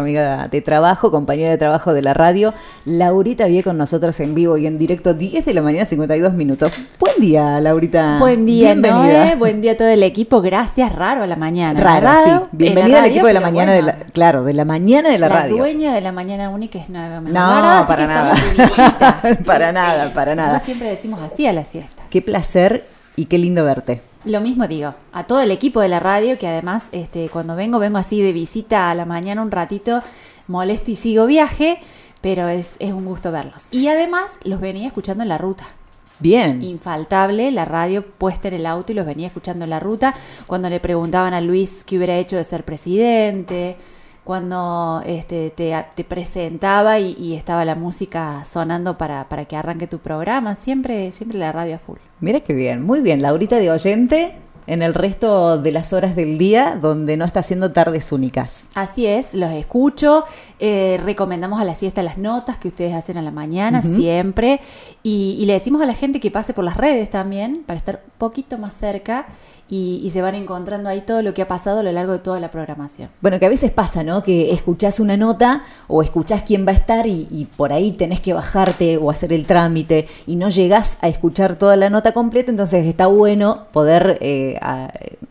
nuestra amiga de trabajo, compañera de trabajo de la radio. Laurita Vie con nosotros en vivo y en directo, 10 de la mañana, 52 minutos. Buen día, Laurita. Buen día, Noé. Buen día a todo el equipo. Gracias, raro a la mañana. Raro, sí. Bienvenida al equipo de la mañana, de la, claro, de la mañana de la, radio. La dueña de la mañana única es nada No, para nada. para nada, para nada. Nosotros siempre decimos así a la siesta. Qué placer y qué lindo verte. Lo mismo digo, a todo el equipo de la radio, que además este, cuando vengo, vengo así de visita a la mañana un ratito, molesto y sigo viaje, pero es, es un gusto verlos. Y además los venía escuchando en la ruta. Bien. Infaltable, la radio puesta en el auto y los venía escuchando en la ruta. Cuando le preguntaban a Luis qué hubiera hecho de ser presidente, cuando este, te, presentaba y, estaba la música sonando para, para, que arranque tu programa, siempre, siempre la radio a full. Mira qué bien, muy bien. Laurita de oyente, en el resto de las horas del día donde no está haciendo tardes únicas. Así es, los escucho, eh, recomendamos a la siesta las notas que ustedes hacen a la mañana, siempre, y, le decimos a la gente que pase por las redes también, para estar un poquito más cerca, y, se van encontrando ahí todo lo que ha pasado a lo largo de toda la programación. Bueno, que a veces pasa, ¿no? Que escuchás una nota o escuchás quién va a estar y, por ahí tenés que bajarte o hacer el trámite y no llegás a escuchar toda la nota completa, entonces está bueno poder eh,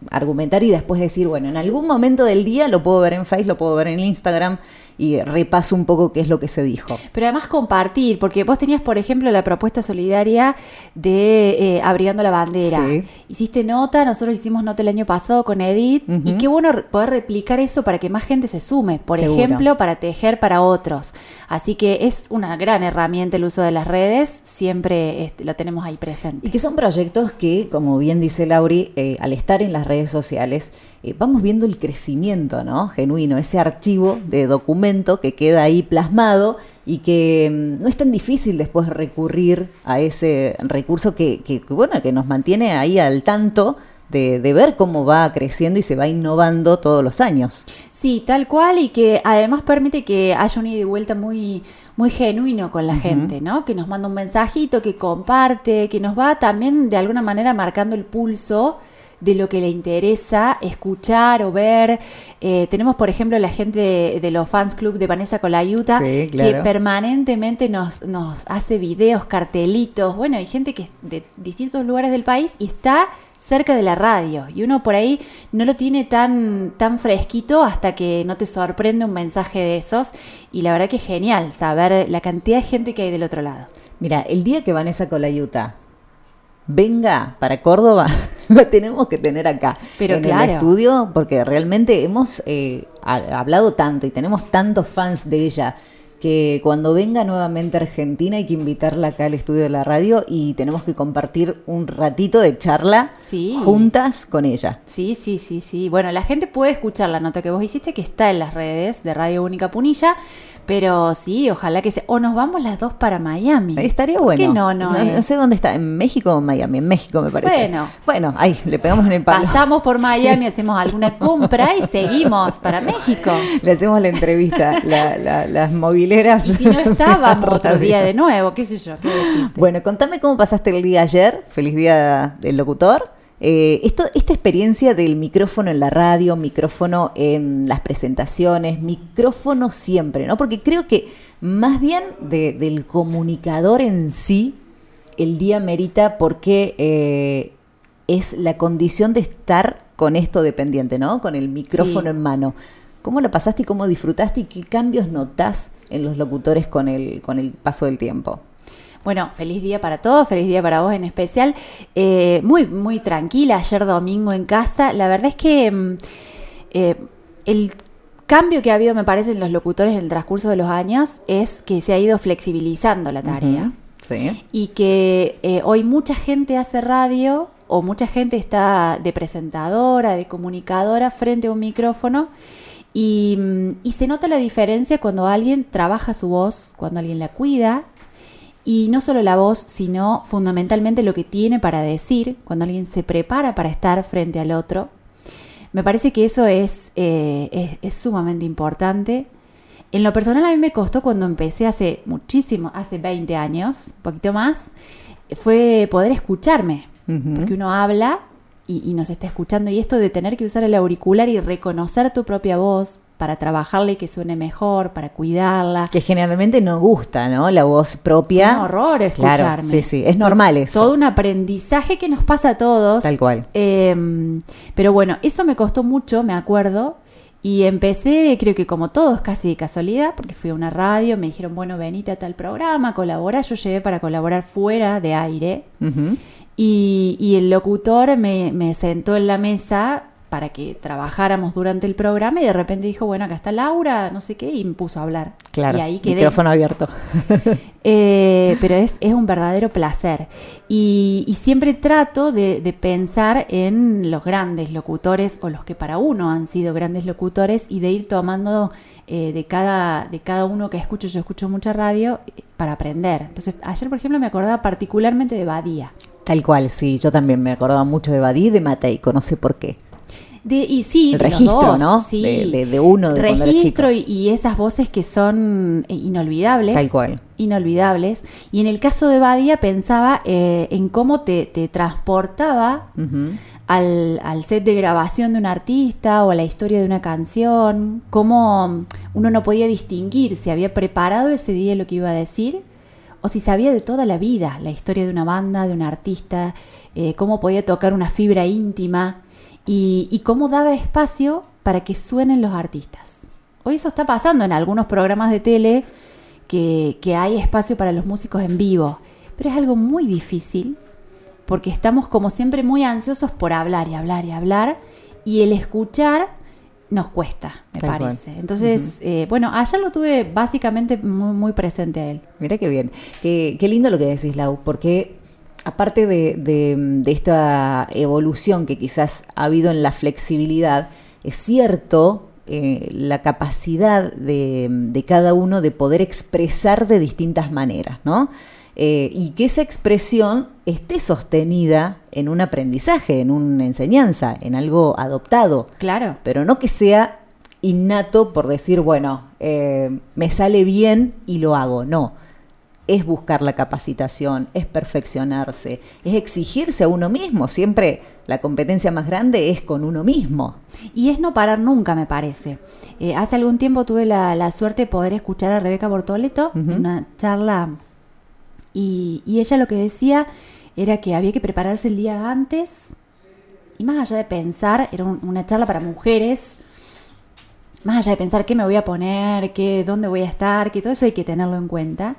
argumentar y después decir, bueno, en algún momento del día lo puedo ver en Facebook, lo puedo ver en Instagram y repaso un poco qué es lo que se dijo. Pero además compartir, porque vos tenías, por ejemplo, la propuesta solidaria de eh, Abrigando la Bandera. Hiciste nota, nosotros hicimos nota el año pasado con Edith, y qué bueno poder replicar eso para que más gente se sume, por ejemplo, para tejer para otros. Así que es una gran herramienta el uso de las redes, siempre este, lo tenemos ahí presente. Y que son proyectos que, como bien dice Lauri, eh, al estar en las redes sociales, eh, vamos viendo el crecimiento, ¿no? Genuino, ese archivo de documento que queda ahí plasmado y que mm, no es tan difícil después recurrir a ese recurso que, que, bueno, que nos mantiene ahí al tanto de, de, ver cómo va creciendo y se va innovando todos los años. Sí, tal cual, y que además permite que haya un ida y vuelta muy, muy genuino con la gente, ¿no? Que nos manda un mensajito, que comparte, que nos va también de alguna manera marcando el pulso de lo que le interesa escuchar o ver. Eh, tenemos, por ejemplo, la gente de, los fans club de Vanessa Colayuta que permanentemente nos, nos hace videos, cartelitos. Bueno, hay gente que es de distintos lugares del país y está cerca de la radio y uno por ahí no lo tiene tan, tan fresquito hasta que no te sorprende un mensaje de esos y la verdad que es genial saber la cantidad de gente que hay del otro lado. Mira, el día que Vanessa Colayuta venga para Córdoba, lo tenemos que tener acá Pero en el estudio porque realmente hemos eh, hablado tanto y tenemos tantos fans de ella que cuando venga nuevamente a Argentina hay que invitarla acá al estudio de la radio y tenemos que compartir un ratito de charla juntas con ella. Sí, sí, sí, sí. Bueno, la gente puede escuchar la nota que vos hiciste que está en las redes de Radio Única Punilla, pero sí, ojalá que sea. O nos vamos las dos para Miami. Estaría bueno. no, no, no, sé dónde está, en México o Miami, en México me parece. Bueno. Bueno, ahí le pegamos en el palo. Pasamos por Miami, hacemos alguna compra y seguimos para México. Le hacemos la entrevista, las Y si no estábamos otro día de nuevo, qué sé yo, qué Bueno, contame cómo pasaste el día ayer. Feliz día del locutor. Eh, esto, esta experiencia del micrófono en la radio, micrófono en las presentaciones, micrófono siempre, ¿no? Porque creo que más bien del comunicador en sí, el día merita porque eh, es la condición de estar con esto dependiente, ¿no? Con el micrófono en mano. ¿Cómo lo pasaste y cómo disfrutaste y qué cambios notás en los locutores con el, con el paso del tiempo? Bueno, feliz día para todos, feliz día para vos en especial. Eh, muy, muy tranquila ayer domingo en casa. La verdad es que mm, eh, el cambio que ha habido, me parece, en los locutores en el transcurso de los años es que se ha ido flexibilizando la tarea. sí. Y que eh, hoy mucha gente hace radio o mucha gente está de presentadora, de comunicadora frente a un micrófono. Y, mm, y se nota la diferencia cuando alguien trabaja su voz, cuando alguien la cuida y no solo la voz, sino fundamentalmente lo que tiene para decir cuando alguien se prepara para estar frente al otro. Me parece que eso es, eh, es, sumamente importante. En lo personal a mí me costó cuando empecé hace muchísimo, hace 20 años, un poquito más, fue poder escucharme. Porque uno habla y, y, nos está escuchando. Y esto de tener que usar el auricular y reconocer tu propia voz, para trabajarla y que suene mejor, para cuidarla. Que generalmente no gusta, ¿no? La voz propia. Es un horror escucharme. Claro, sí, sí, es normal eso. Todo un aprendizaje que nos pasa a todos. Tal cual. Eh, pero bueno, eso me costó mucho, me acuerdo. Y empecé, creo que como todos, casi de casualidad, porque fui a una radio, me dijeron, bueno, venite a tal programa, colabora. Yo llegué para colaborar fuera de aire. Ujú. Y, y el locutor me, me sentó en la mesa para que trabajáramos durante el programa y de repente dijo, bueno, acá está Laura, no sé qué, y me puso a hablar. Claro, y ahí quedé. micrófono abierto. Eh, pero es, es un verdadero placer. Y, y siempre trato de, de pensar en los grandes locutores o los que para uno han sido grandes locutores y de ir tomando eh, de, cada, de cada uno que escucho, yo escucho mucha radio, eh, para aprender. Entonces, ayer, por ejemplo, me acordaba particularmente de Badía. Tal cual, sí. Yo también me acordaba mucho de Badí y de Mateico, no sé por qué. De, y sí, El de los registro, dos, ¿no? sí. De- de- de uno, de registro y, y esas voces que son eh, inolvidables. Tal cual. Inolvidables. Y en el caso de Badía pensaba eh, en cómo te, te transportaba al, al set de grabación de un artista o a la historia de una canción, cómo uno no podía distinguir si había preparado ese día lo que iba a decir o si sabía de toda la vida la historia de una banda, de un artista, eh, cómo podía tocar una fibra íntima y, cómo daba espacio para que suenen los artistas. Hoy eso está pasando en algunos programas de tele que, que hay espacio para los músicos en vivo, pero es algo muy difícil porque estamos como siempre muy ansiosos por hablar y hablar y hablar y el escuchar nos cuesta, me Tal cual. parece. Entonces, eh, bueno, ayer lo tuve básicamente muy, muy presente a él. Mira qué bien. Qué, qué lindo lo que decís, Lau, porque aparte de, de- de esta evolución que quizás ha habido en la flexibilidad, es cierto eh, la capacidad de, de cada uno de poder expresar de distintas maneras, ¿no? Eh, y que esa expresión esté sostenida en un aprendizaje, en una enseñanza, en algo adoptado Claro. pero no que sea innato por decir, bueno, eh, me sale bien y lo hago. No, es buscar la capacitación, es perfeccionarse, es exigirse a uno mismo. Siempre la competencia más grande es con uno mismo. Y es no parar nunca, me parece. Eh, hace algún tiempo tuve la, la suerte de poder escuchar a Rebeca Bortoleto en una charla y, y ella lo que decía era que había que prepararse el día antes y más allá de pensar, era un- una charla para mujeres, más allá de pensar qué me voy a poner, qué, dónde voy a estar, que todo eso hay que tenerlo en cuenta.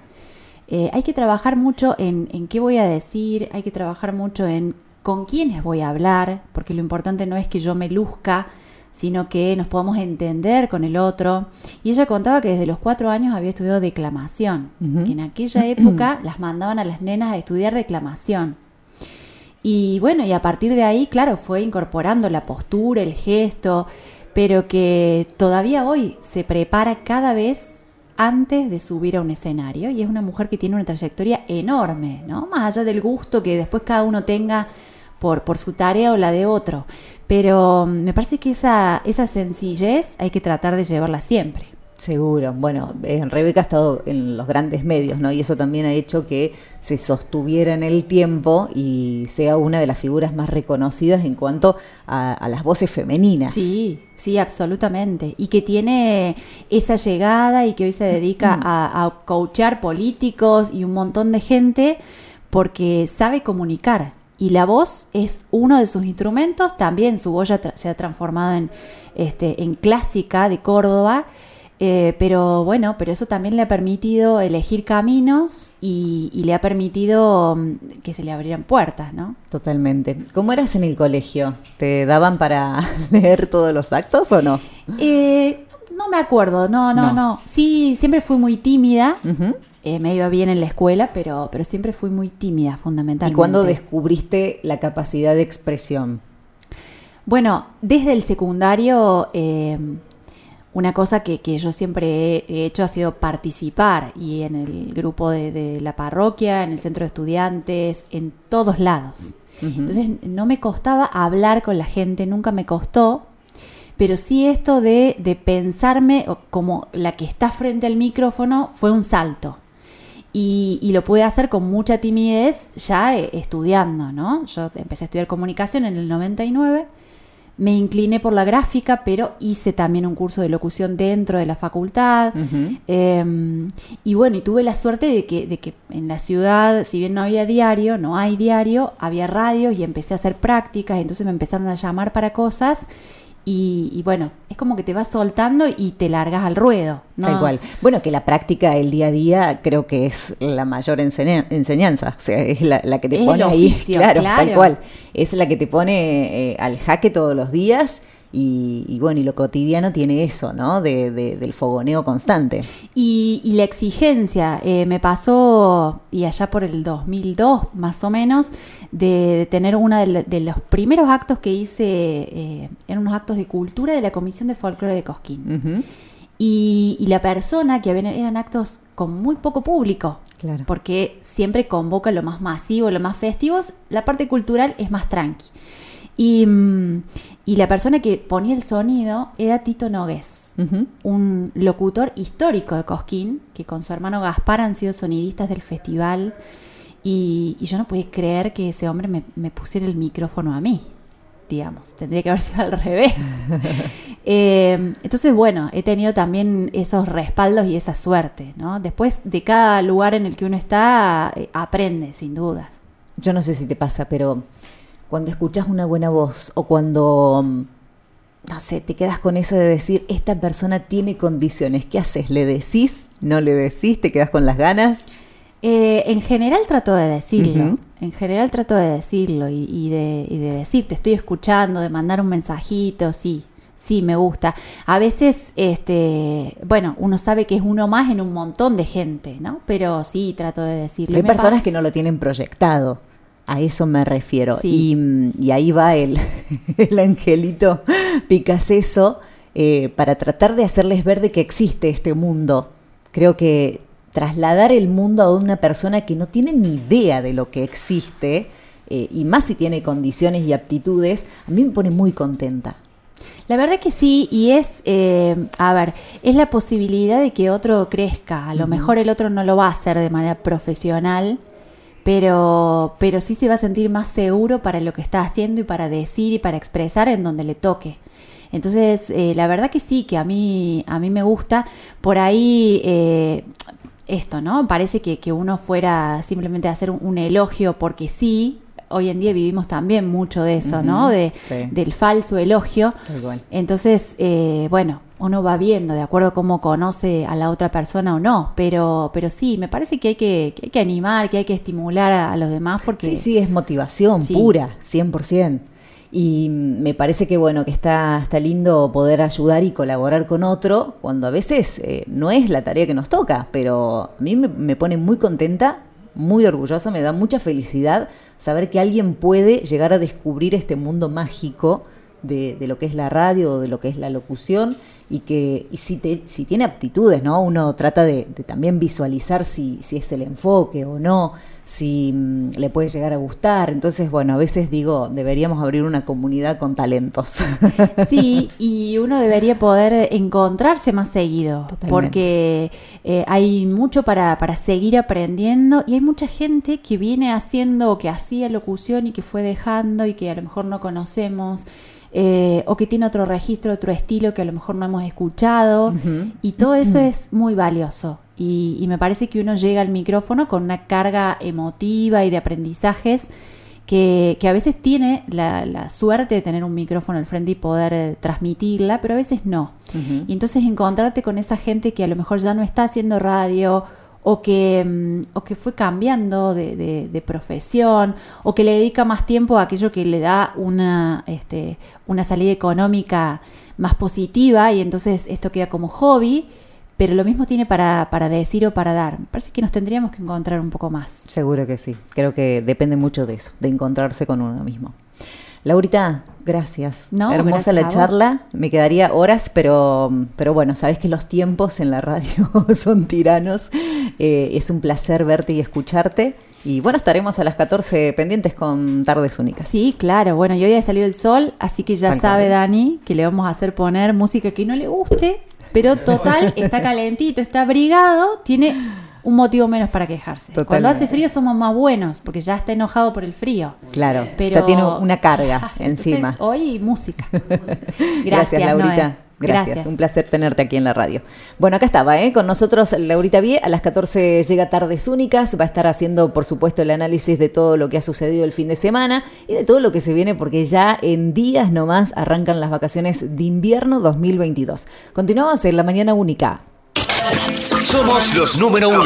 Eh, hay que trabajar mucho en, en qué voy a decir, hay que trabajar mucho en con quiénes voy a hablar, porque lo importante no es que yo me luzca, sino que nos podamos entender con el otro. Y ella contaba que desde los cuatro años había estudiado declamación, que en aquella época las mandaban a las nenas a estudiar declamación. Y bueno, y a partir de ahí, claro, fue incorporando la postura, el gesto, pero que todavía hoy se prepara cada vez antes de subir a un escenario y es una mujer que tiene una trayectoria enorme, ¿no? Más allá del gusto que después cada uno tenga por, por su tarea o la de otro. Pero mm, me parece que esa, esa sencillez hay que tratar de llevarla siempre. Seguro. Bueno, eh, Rebeca ha estado en los grandes medios, ¿no? Y eso también ha hecho que se sostuviera en el tiempo y sea una de las figuras más reconocidas en cuanto a, a las voces femeninas. Sí, sí, absolutamente. Y que tiene esa llegada y que hoy se dedica a, a coachar políticos y un montón de gente porque sabe comunicar. Y la voz es uno de sus instrumentos. También su voz ya tra- se ha transformado en, este, en clásica de Córdoba. Eh, pero bueno, pero eso también le ha permitido elegir caminos y, y le ha permitido mm, que se le abrieran puertas, ¿no? Totalmente. ¿Cómo eras en el colegio? ¿Te daban para leer todos los actos o no? Eh, no me acuerdo, no, no, No. no, Sí, siempre fui muy tímida. Ujú. Eh, me iba bien en la escuela, pero, pero siempre fui muy tímida, ¿Y fundamentalmente. cuándo descubriste la capacidad de expresión? Bueno, desde el secundario, eh, una cosa que, que yo siempre he hecho ha sido participar y en el grupo de, de la parroquia, en el centro de estudiantes, en todos lados. Entonces no me costaba hablar con la gente, nunca me costó, pero sí esto de, de pensarme como la que está frente al micrófono fue un salto. Y, y lo pude hacer con mucha timidez ya eh, estudiando, ¿no? Yo empecé a estudiar comunicación en el 99, me incliné por la gráfica, pero hice también un curso de locución dentro de la facultad. Em, y bueno, y tuve la suerte de que, de que en la ciudad, si bien no había diario, no hay diario, había radios y empecé a hacer prácticas, entonces me empezaron a llamar para cosas y, bueno, es como que te vas soltando y te largas al ruedo. ¿no? Tal cual. Bueno, que la práctica, el día a día, creo que es la mayor enseñanza. O sea, es la, que te pone ahí. Claro, tal cual. Es la que te pone eh, al jaque todos los días y, bueno, y lo cotidiano tiene eso, ¿no? De, del fogoneo constante. Y, la exigencia, eh, me pasó, y allá por el 2002 más o menos, de, tener uno de, los primeros actos que hice, eh, eran unos actos de cultura de la Comisión de Folclore de Cosquín. y, la persona que habían, eran actos con muy poco público, claro. porque siempre convoca lo más masivo, lo más festivos, la parte cultural es más tranqui. Y, la persona que ponía el sonido era Tito Nogués, un locutor histórico de Cosquín, que con su hermano Gaspar han sido sonidistas del festival. Y, yo no podía creer que ese hombre me, pusiera el micrófono a mí, digamos. Tendría que haber sido al revés. Eh, entonces, bueno, he tenido también esos respaldos y esa suerte, ¿no? Después de cada lugar en el que uno está, eh, aprende, sin dudas. Yo no sé si te pasa, pero cuando escuchas una buena voz o cuando, mm, no sé, te quedas con eso de decir, esta persona tiene condiciones, ¿qué haces? ¿Le decís? ¿No le decís? ¿Te quedas con las ganas? Eh, en general trato de decirlo, en general trato de decirlo y, de, y de decir, te estoy escuchando, de mandar un mensajito, sí, sí, me gusta. A veces, este, bueno, uno sabe que es uno más en un montón de gente, ¿no? Pero sí, trato de decirlo. hay personas que no lo tienen proyectado. A eso me refiero. Y, ahí va el, el angelito Picasso eh, para tratar de hacerles ver de que existe este mundo. Creo que trasladar el mundo a una persona que no tiene ni idea de lo que existe, eh, y más si tiene condiciones y aptitudes, a mí me pone muy contenta. La verdad que sí, y es, eh, a ver, es la posibilidad de que otro crezca. A lo mejor el otro no lo va a hacer de manera profesional, pero, pero sí se va a sentir más seguro para lo que está haciendo y para decir y para expresar en donde le toque. Entonces, eh, la verdad que sí, que a mí, a mí me gusta. Por ahí, eh, esto, ¿no? Parece que, que, uno fuera simplemente a hacer un, elogio porque sí. Hoy en día vivimos también mucho de eso, ¿no? De, Del falso elogio. Entonces, eh, bueno, uno va viendo de acuerdo a cómo conoce a la otra persona o no, pero, pero sí, me parece que hay que, que hay que animar, que hay que estimular a, los demás porque... Sí, sí, es motivación pura, 100%. Y me parece que bueno, que está, está lindo poder ayudar y colaborar con otro, cuando a veces eh, no es la tarea que nos toca, pero a mí me, me pone muy contenta muy orgullosa, me da mucha felicidad saber que alguien puede llegar a descubrir este mundo mágico de, de, lo que es la radio o de lo que es la locución y que y si, te, si tiene aptitudes, ¿no? Uno trata de, también visualizar si, si, es el enfoque o no, si mm, le puede llegar a gustar. Entonces, bueno, a veces digo, deberíamos abrir una comunidad con talentos. Sí, y uno debería poder encontrarse más seguido, porque eh, hay mucho para, para seguir aprendiendo y hay mucha gente que viene haciendo, que hacía locución y que fue dejando y que a lo mejor no conocemos. Eh, o que tiene otro registro, otro estilo que a lo mejor no hemos escuchado. Y todo eso es muy valioso. Y, me parece que uno llega al micrófono con una carga emotiva y de aprendizajes que, a veces tiene la, suerte de tener un micrófono al frente y poder eh, transmitirla, pero a veces no. Y entonces encontrarte con esa gente que a lo mejor ya no está haciendo radio o que, mm, o que fue cambiando de, profesión, o que le dedica más tiempo a aquello que le da una, este, una salida económica más positiva y entonces esto queda como hobby, pero lo mismo tiene para, para decir o para dar. Me parece que nos tendríamos que encontrar un poco más. Seguro que sí, creo que depende mucho de eso, de encontrarse con uno mismo. Laurita, gracias. Hermosa la charla. Me quedaría horas, pero, pero bueno, sabes que los tiempos en la radio son tiranos. Eh, es un placer verte y escucharte. Y bueno, estaremos a las 14 pendientes con Tardes Únicas. Sí, claro. Bueno, y hoy ha salido el sol, así que ya sabe Dani que le vamos a hacer poner música que no le guste, pero total, está calentito, está abrigado, tiene un motivo menos para quejarse. Cuando hace frío somos más buenos, porque ya está enojado por el frío. Claro, Pero- ya tiene una carga encima. entonces, hoy música. Gracias, Laurita. Noé. Gracias. un placer tenerte aquí en la radio. Bueno, acá estaba, ¿eh? con nosotros Laurita Vie, a las 14 llega Tardes Únicas, va a estar haciendo, por supuesto, el análisis de todo lo que ha sucedido el fin de semana y de todo lo que se viene, porque ya en días nomás arrancan las vacaciones de invierno 2022. Continuamos en la mañana única. Somos los número uno.